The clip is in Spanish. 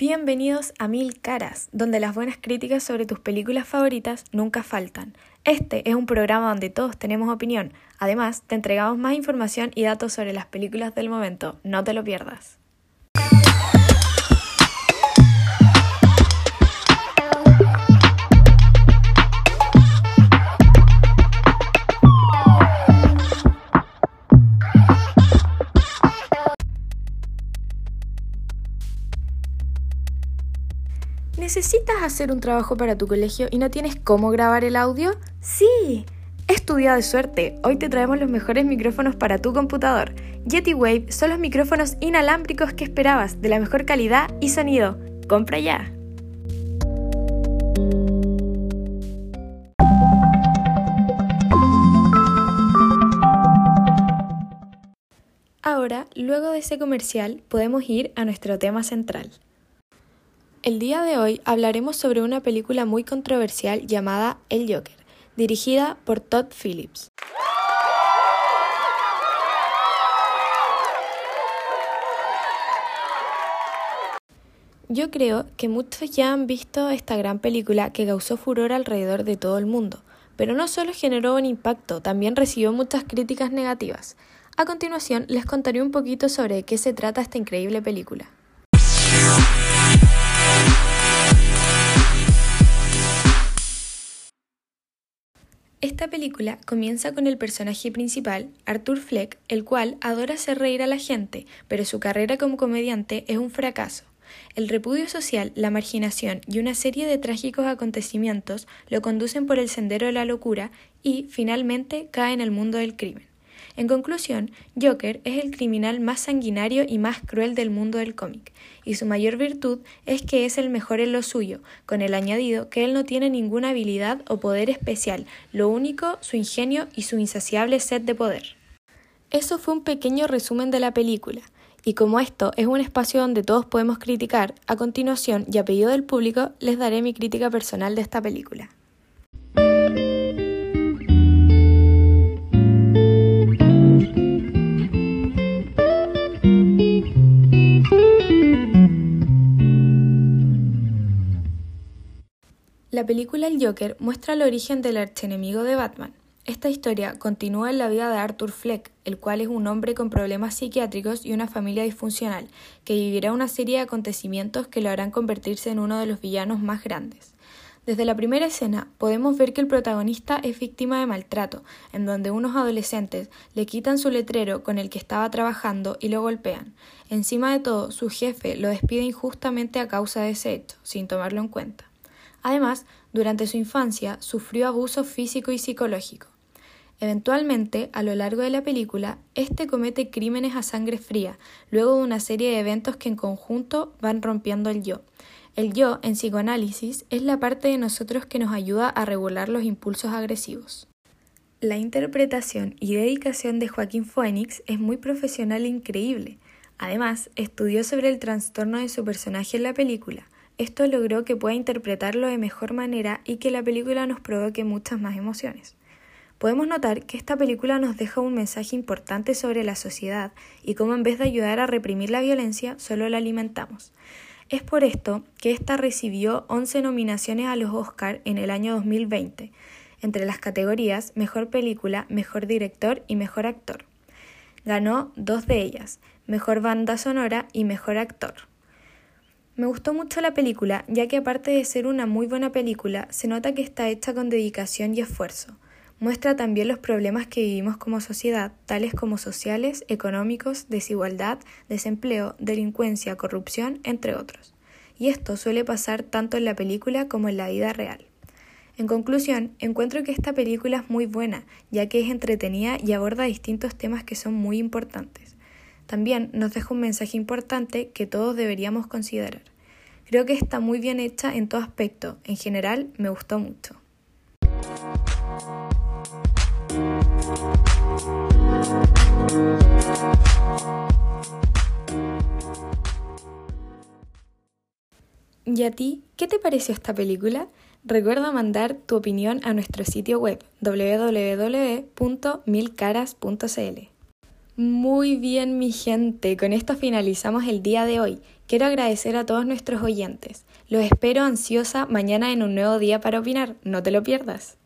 Bienvenidos a Mil Caras, donde las buenas críticas sobre tus películas favoritas nunca faltan. Este es un programa donde todos tenemos opinión. Además, te entregamos más información y datos sobre las películas del momento. No te lo pierdas. ¿Necesitas hacer un trabajo para tu colegio y no tienes cómo grabar el audio? Sí. Es tu día de suerte. Hoy te traemos los mejores micrófonos para tu computador. Yeti Wave son los micrófonos inalámbricos que esperabas, de la mejor calidad y sonido. Compra ya. Ahora, luego de ese comercial, podemos ir a nuestro tema central. El día de hoy hablaremos sobre una película muy controversial llamada El Joker, dirigida por Todd Phillips. Yo creo que muchos ya han visto esta gran película que causó furor alrededor de todo el mundo, pero no solo generó un impacto, también recibió muchas críticas negativas. A continuación les contaré un poquito sobre qué se trata esta increíble película. Esta película comienza con el personaje principal, Arthur Fleck, el cual adora hacer reír a la gente, pero su carrera como comediante es un fracaso. El repudio social, la marginación y una serie de trágicos acontecimientos lo conducen por el sendero de la locura y, finalmente, cae en el mundo del crimen. En conclusión, Joker es el criminal más sanguinario y más cruel del mundo del cómic, y su mayor virtud es que es el mejor en lo suyo, con el añadido que él no tiene ninguna habilidad o poder especial, lo único su ingenio y su insaciable sed de poder. Eso fue un pequeño resumen de la película, y como esto es un espacio donde todos podemos criticar, a continuación y a pedido del público les daré mi crítica personal de esta película. La película El Joker muestra el origen del archienemigo de Batman. Esta historia continúa en la vida de Arthur Fleck, el cual es un hombre con problemas psiquiátricos y una familia disfuncional, que vivirá una serie de acontecimientos que lo harán convertirse en uno de los villanos más grandes. Desde la primera escena podemos ver que el protagonista es víctima de maltrato, en donde unos adolescentes le quitan su letrero con el que estaba trabajando y lo golpean. Encima de todo, su jefe lo despide injustamente a causa de ese hecho, sin tomarlo en cuenta. Además, durante su infancia sufrió abuso físico y psicológico. Eventualmente, a lo largo de la película, este comete crímenes a sangre fría, luego de una serie de eventos que en conjunto van rompiendo el yo. El yo, en psicoanálisis, es la parte de nosotros que nos ayuda a regular los impulsos agresivos. La interpretación y dedicación de Joaquín Phoenix es muy profesional e increíble. Además, estudió sobre el trastorno de su personaje en la película, esto logró que pueda interpretarlo de mejor manera y que la película nos provoque muchas más emociones. Podemos notar que esta película nos deja un mensaje importante sobre la sociedad y cómo en vez de ayudar a reprimir la violencia, solo la alimentamos. Es por esto que esta recibió 11 nominaciones a los Oscar en el año 2020, entre las categorías Mejor Película, Mejor Director y Mejor Actor. Ganó dos de ellas, Mejor Banda Sonora y Mejor Actor. Me gustó mucho la película, ya que aparte de ser una muy buena película, se nota que está hecha con dedicación y esfuerzo. Muestra también los problemas que vivimos como sociedad, tales como sociales, económicos, desigualdad, desempleo, delincuencia, corrupción, entre otros. Y esto suele pasar tanto en la película como en la vida real. En conclusión, encuentro que esta película es muy buena, ya que es entretenida y aborda distintos temas que son muy importantes. También nos deja un mensaje importante que todos deberíamos considerar. Creo que está muy bien hecha en todo aspecto. En general, me gustó mucho. ¿Y a ti qué te pareció esta película? Recuerda mandar tu opinión a nuestro sitio web www.milcaras.cl. Muy bien mi gente, con esto finalizamos el día de hoy. Quiero agradecer a todos nuestros oyentes. Los espero ansiosa mañana en un nuevo día para opinar. No te lo pierdas.